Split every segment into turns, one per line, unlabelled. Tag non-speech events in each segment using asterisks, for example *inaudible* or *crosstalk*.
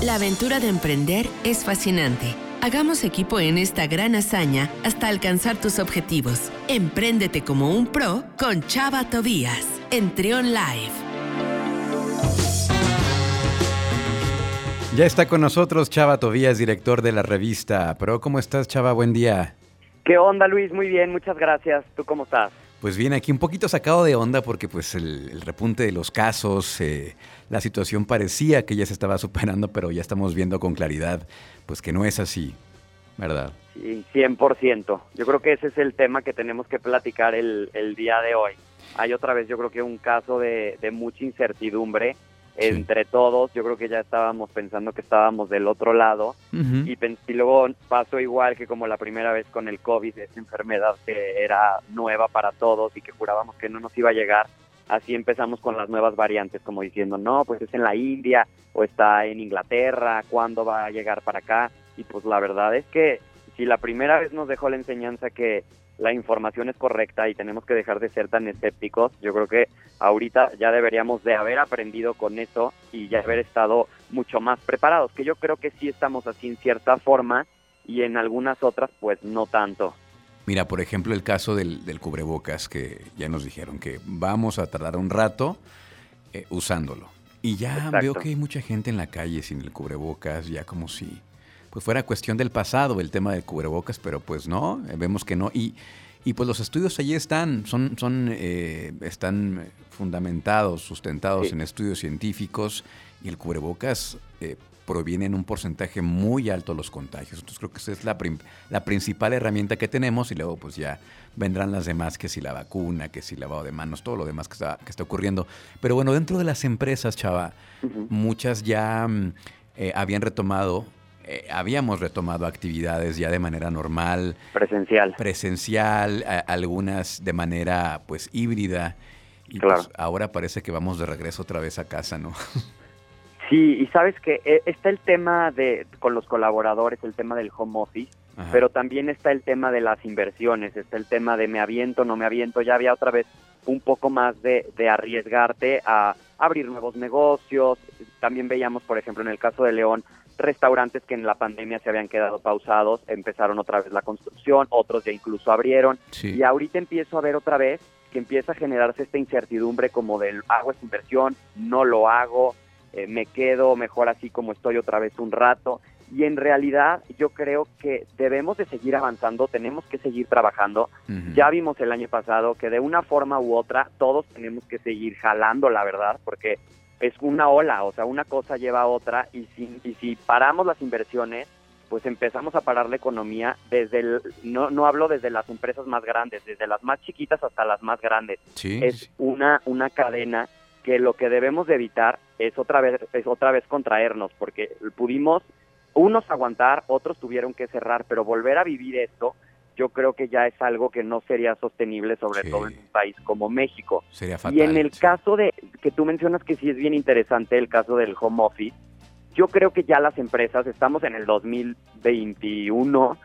La aventura de emprender es fascinante. Hagamos equipo en esta gran hazaña hasta alcanzar tus objetivos. Empréndete como un pro con Chava Tobías en Trion Live.
Ya está con nosotros Chava Tobías, director de la revista Pro. ¿Cómo estás, Chava? Buen día.
¿Qué onda, Luis? Muy bien, muchas gracias. ¿Tú cómo estás?
Pues bien, aquí un poquito sacado de onda porque pues el, repunte de los casos, eh, la situación parecía que ya se estaba *laughs* superando, pero ya estamos viendo con claridad pues que no es así, ¿verdad?
Sí, 100%. Yo creo que ese es el tema que tenemos que platicar el, día de hoy. Hay otra vez, yo creo que un caso de mucha incertidumbre entre todos. Yo creo que ya estábamos pensando que estábamos del otro lado y, y, luego pasó igual que como la primera vez con el COVID, esa enfermedad que era nueva para todos y que jurábamos que no nos iba a llegar. Así empezamos con las nuevas variantes, como diciendo, no, pues es en la India o está en Inglaterra, ¿cuándo va a llegar para acá? Y pues la verdad es que si la primera vez nos dejó la enseñanza que la información es correcta y tenemos que dejar de ser tan escépticos. Yo creo que ahorita ya deberíamos de haber aprendido con eso y ya haber estado mucho más preparados, que yo creo que sí estamos así en cierta forma y en algunas otras pues no tanto.
Mira, por ejemplo, el caso del, cubrebocas, que ya nos dijeron que vamos a tardar un rato eh, usándolo. Y ya veo que hay mucha gente en la calle sin el cubrebocas, ya como si pues fuera cuestión del pasado el tema del cubrebocas, pero pues no, vemos que no. Y, y pues los estudios allí están, son, son, eh, están fundamentados, sustentados en estudios científicos y el cubrebocas eh, proviene en un porcentaje muy alto de los contagios. Entonces creo que esa es la, la principal herramienta que tenemos y luego pues ya vendrán las demás, que si la vacuna, que si lavado de manos, todo lo demás que está, que está ocurriendo. Pero bueno, dentro de las empresas, Chava, muchas ya mm, eh, habían retomado eh, habíamos retomado actividades ya de manera normal.
Presencial.
Presencial, algunas de manera pues híbrida. Y pues, ahora parece que vamos de regreso otra vez a casa, ¿no? *laughs*
Sí, y sabes que eh, está el tema de con los colaboradores, el tema del home office, pero también está el tema de las inversiones, está el tema de me aviento, no me aviento, ya había otra vez un poco más de, de arriesgarte a abrir nuevos negocios. También veíamos, por ejemplo, en el caso de León, restaurantes que en la pandemia se habían quedado pausados, empezaron otra vez la construcción, otros ya incluso abrieron, y ahorita empiezo a ver otra vez que empieza a generarse esta incertidumbre como del hago esta inversión, no lo hago, eh, me quedo mejor así como estoy otra vez un rato, y en realidad yo creo que debemos de seguir avanzando, tenemos que seguir trabajando. Ya vimos el año pasado que de una forma u otra todos tenemos que seguir jalando, la verdad, porque es una ola, o sea, una cosa lleva a otra y si, y si paramos las inversiones, pues empezamos a parar la economía desde el, no, no hablo desde las empresas más grandes, desde las más chiquitas hasta las más grandes. es una, una cadena que lo que debemos de evitar es otra vez, es otra vez contraernos, porque pudimos unos aguantar, otros tuvieron que cerrar, pero volver a vivir esto yo creo que ya es algo que no sería sostenible, sobre todo en un país como México.
Sería fatal,
y en el caso de que tú mencionas que sí es bien interesante el caso del home office, yo creo que ya las empresas, estamos en el 2021,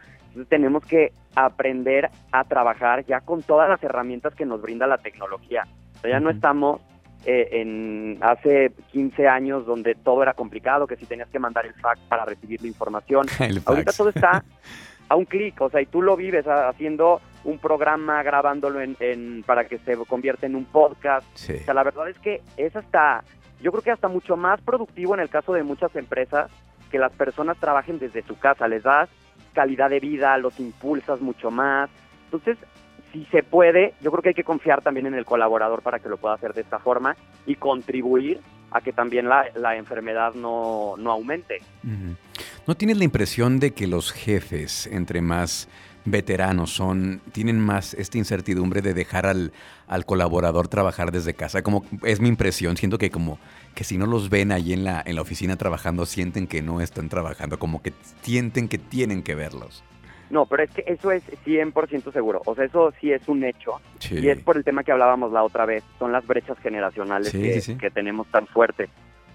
tenemos que aprender a trabajar ya con todas las herramientas que nos brinda la tecnología. O sea, ya no estamos eh, en hace 15 años donde todo era complicado, que si tenías que mandar el fax para recibir la información. *laughs* Ahorita todo está *laughs* a un clic, o sea, y tú lo vives haciendo un programa, grabándolo en, para que se convierta en un podcast. O sea, la verdad es que es hasta, yo creo que hasta mucho más productivo en el caso de muchas empresas que las personas trabajen desde su casa, les das calidad de vida, los impulsas mucho más. Entonces, si se puede, yo creo que hay que confiar también en el colaborador para que lo pueda hacer de esta forma y contribuir a que también la, la enfermedad no, no aumente.
¿No tienes la impresión de que los jefes, entre más veteranos son, tienen más esta incertidumbre de dejar al, al, colaborador trabajar desde casa? Como es mi impresión, siento que como que si no los ven ahí en la, en la oficina trabajando, sienten que no están trabajando, como que sienten que tienen que verlos.
No, pero es que eso es 100% seguro. O sea, eso sí es un hecho. Y es por el tema que hablábamos la otra vez. Son las brechas generacionales que, que tenemos tan fuertes.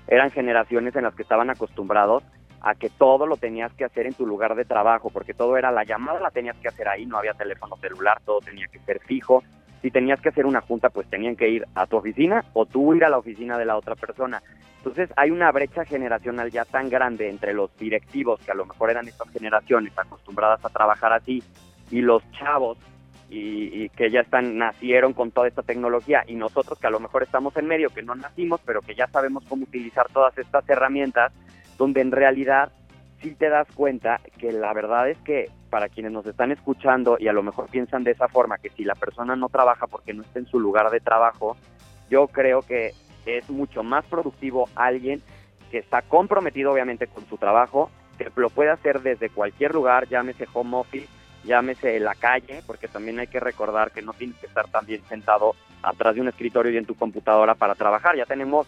Eran generaciones en las que estaban acostumbrados a que todo lo tenías que hacer en tu lugar de trabajo, porque todo era la llamada la tenías que hacer ahí, no había teléfono celular, todo tenía que ser fijo. Si tenías que hacer una junta, pues tenían que ir a tu oficina o tú ir a la oficina de la otra persona. Entonces hay una brecha generacional ya tan grande entre los directivos, que a lo mejor eran estas generaciones acostumbradas a trabajar así, y los chavos y, que ya están nacieron con toda esta tecnología y nosotros que a lo mejor estamos en medio que no nacimos pero que ya sabemos cómo utilizar todas estas herramientas donde en realidad sí te das cuenta que la verdad es que para quienes nos están escuchando y a lo mejor piensan de esa forma, que si la persona no trabaja porque no está en su lugar de trabajo, yo creo que es mucho más productivo alguien que está comprometido obviamente con su trabajo, que lo puede hacer desde cualquier lugar, llámese home office, llámese la calle, porque también hay que recordar que no tienes que estar también sentado atrás de un escritorio y en tu computadora para trabajar. Ya tenemos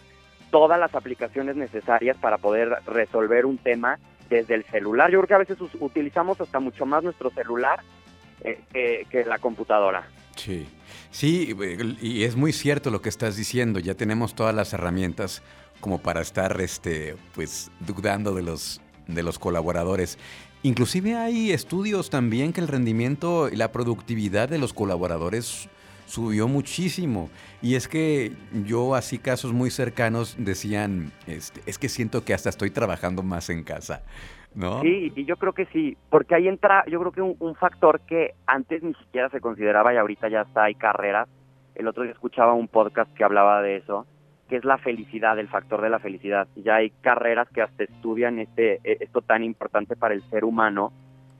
todas las aplicaciones necesarias para poder resolver un tema desde el celular. Yo creo que a veces utilizamos hasta mucho más nuestro celular eh, que, la computadora.
Sí, sí, y es muy cierto lo que estás diciendo. Ya tenemos todas las herramientas como para estar, este, pues, dudando de los de los colaboradores. Inclusive hay estudios también que el rendimiento y la productividad de los colaboradores subió muchísimo. Y es que yo, así casos muy cercanos, decían, este, es que siento que hasta estoy trabajando más en casa.
Sí, y yo creo que sí, porque ahí entra, yo creo que un, factor que antes ni siquiera se consideraba y ahorita ya está, hay carreras. El otro día escuchaba un podcast que hablaba de eso, que es la felicidad, el factor de la felicidad. Ya hay carreras que hasta estudian este, e, esto tan importante para el ser humano.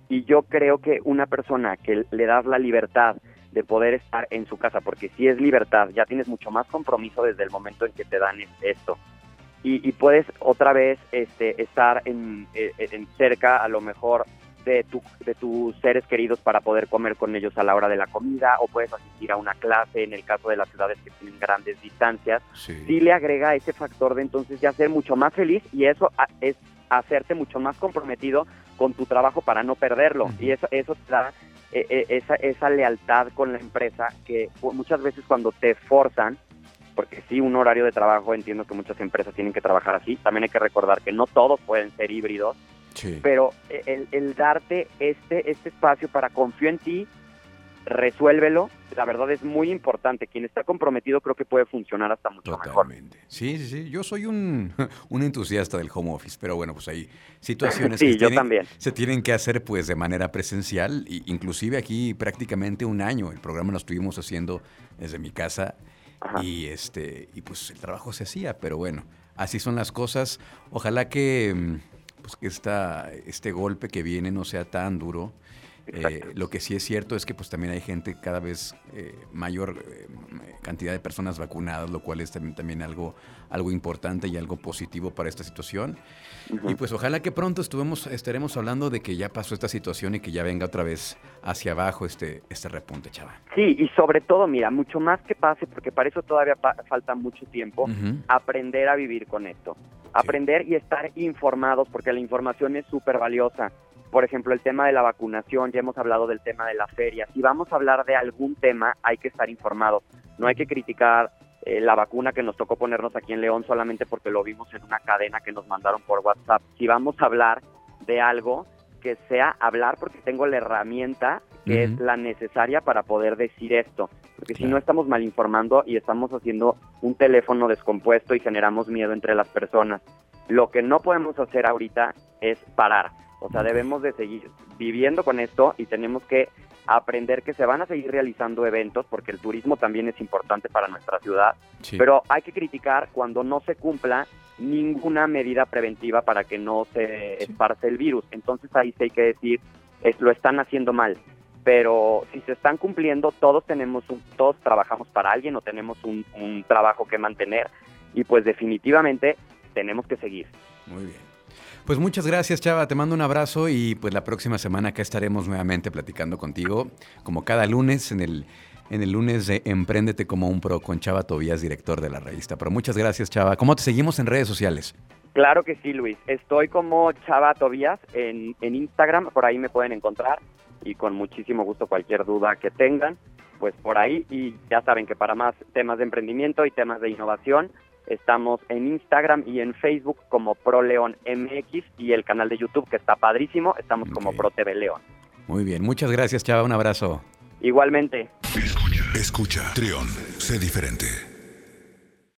Y yo creo que una persona que le das la libertad de poder estar en su casa, porque si es libertad, ya tienes mucho más compromiso desde el momento en que te dan esto. Y, puedes otra vez este, estar en, e, e, en, cerca, a lo mejor, de, tu, de tus seres queridos para poder comer con ellos a la hora de la comida, o puedes asistir a una clase, en el caso de las ciudades que tienen grandes distancias. Sí, le agrega ese factor de entonces ya ser mucho más feliz y eso es hacerte mucho más comprometido con tu trabajo para no perderlo. Y eso, eso te da esa, esa lealtad con la empresa que muchas veces cuando te forzan, porque sí, un horario de trabajo, entiendo que muchas empresas tienen que trabajar así, también hay que recordar que no todos pueden ser híbridos, pero el, el, darte este, este espacio para confío en ti, resuélvelo. La verdad es muy importante. Quien está comprometido creo que puede funcionar hasta mucho
Totalmente. Sí, sí, sí. Yo soy un, *laughs* un, entusiasta del home office, pero bueno, pues hay situaciones *laughs* que se tienen que hacer pues de manera presencial. Inclusive aquí prácticamente un año el programa lo estuvimos haciendo desde mi casa y este y pues el trabajo se hacía, pero bueno, así son las cosas. Ojalá que mm, pues que esta, este golpe que viene no sea tan duro eh, lo que sí es cierto es que pues también hay gente cada vez eh, mayor eh, cantidad de personas vacunadas, lo cual es también, también algo, algo importante y algo positivo para esta situación. Y pues ojalá que pronto estuvemos, estaremos hablando de que ya pasó esta situación y que ya venga otra vez hacia abajo este, este repunte, chava.
Sí, y sobre todo, mira, mucho más que pase, porque para eso todavía falta mucho tiempo, aprender a vivir con esto. Aprender y estar informados, porque la información es súper valiosa por ejemplo, el tema de la vacunación, ya hemos hablado del tema de la feria. Si vamos a hablar de algún tema, hay que estar informados. No hay que criticar eh, la vacuna que nos tocó ponernos aquí en León solamente porque lo vimos en una cadena que nos mandaron por WhatsApp. Si vamos a hablar de algo, que sea hablar porque tengo la herramienta que es la necesaria para poder decir esto. Porque si no estamos mal informando y estamos haciendo un teléfono descompuesto y generamos miedo entre las personas. Lo que no podemos hacer ahorita es parar. O sea, debemos de seguir viviendo con esto y tenemos que aprender que se van a seguir realizando eventos porque el turismo también es importante para nuestra ciudad, pero hay que criticar cuando no se cumpla ninguna medida preventiva para que no se esparce el virus. Entonces ahí sí hay que decir, es, lo están haciendo mal. Pero si se están cumpliendo, todos tenemos un, todos trabajamos para alguien o tenemos un, un trabajo que mantener y pues definitivamente tenemos que seguir.
Muy bien. Pues muchas gracias, Chava. Te mando un abrazo y pues la próxima semana acá estaremos nuevamente platicando contigo, como cada lunes en el, en el lunes de Emprendete como un pro con Chava Tobías, director de la revista. Pero muchas gracias, Chava. ¿Cómo te seguimos en redes sociales?
Claro que sí, Luis. Estoy como Chava Tobías en, en Instagram, por ahí me pueden encontrar y con muchísimo gusto cualquier duda que tengan, pues por ahí. Y ya saben que para más temas de emprendimiento y temas de innovación, Estamos en Instagram y en Facebook como ProLeón MX y el canal de YouTube que está padrísimo, estamos como Pro TV León.
Muy bien, muchas gracias Chava, un abrazo.
Igualmente. Escucha.
Escucha, Trión, sé diferente.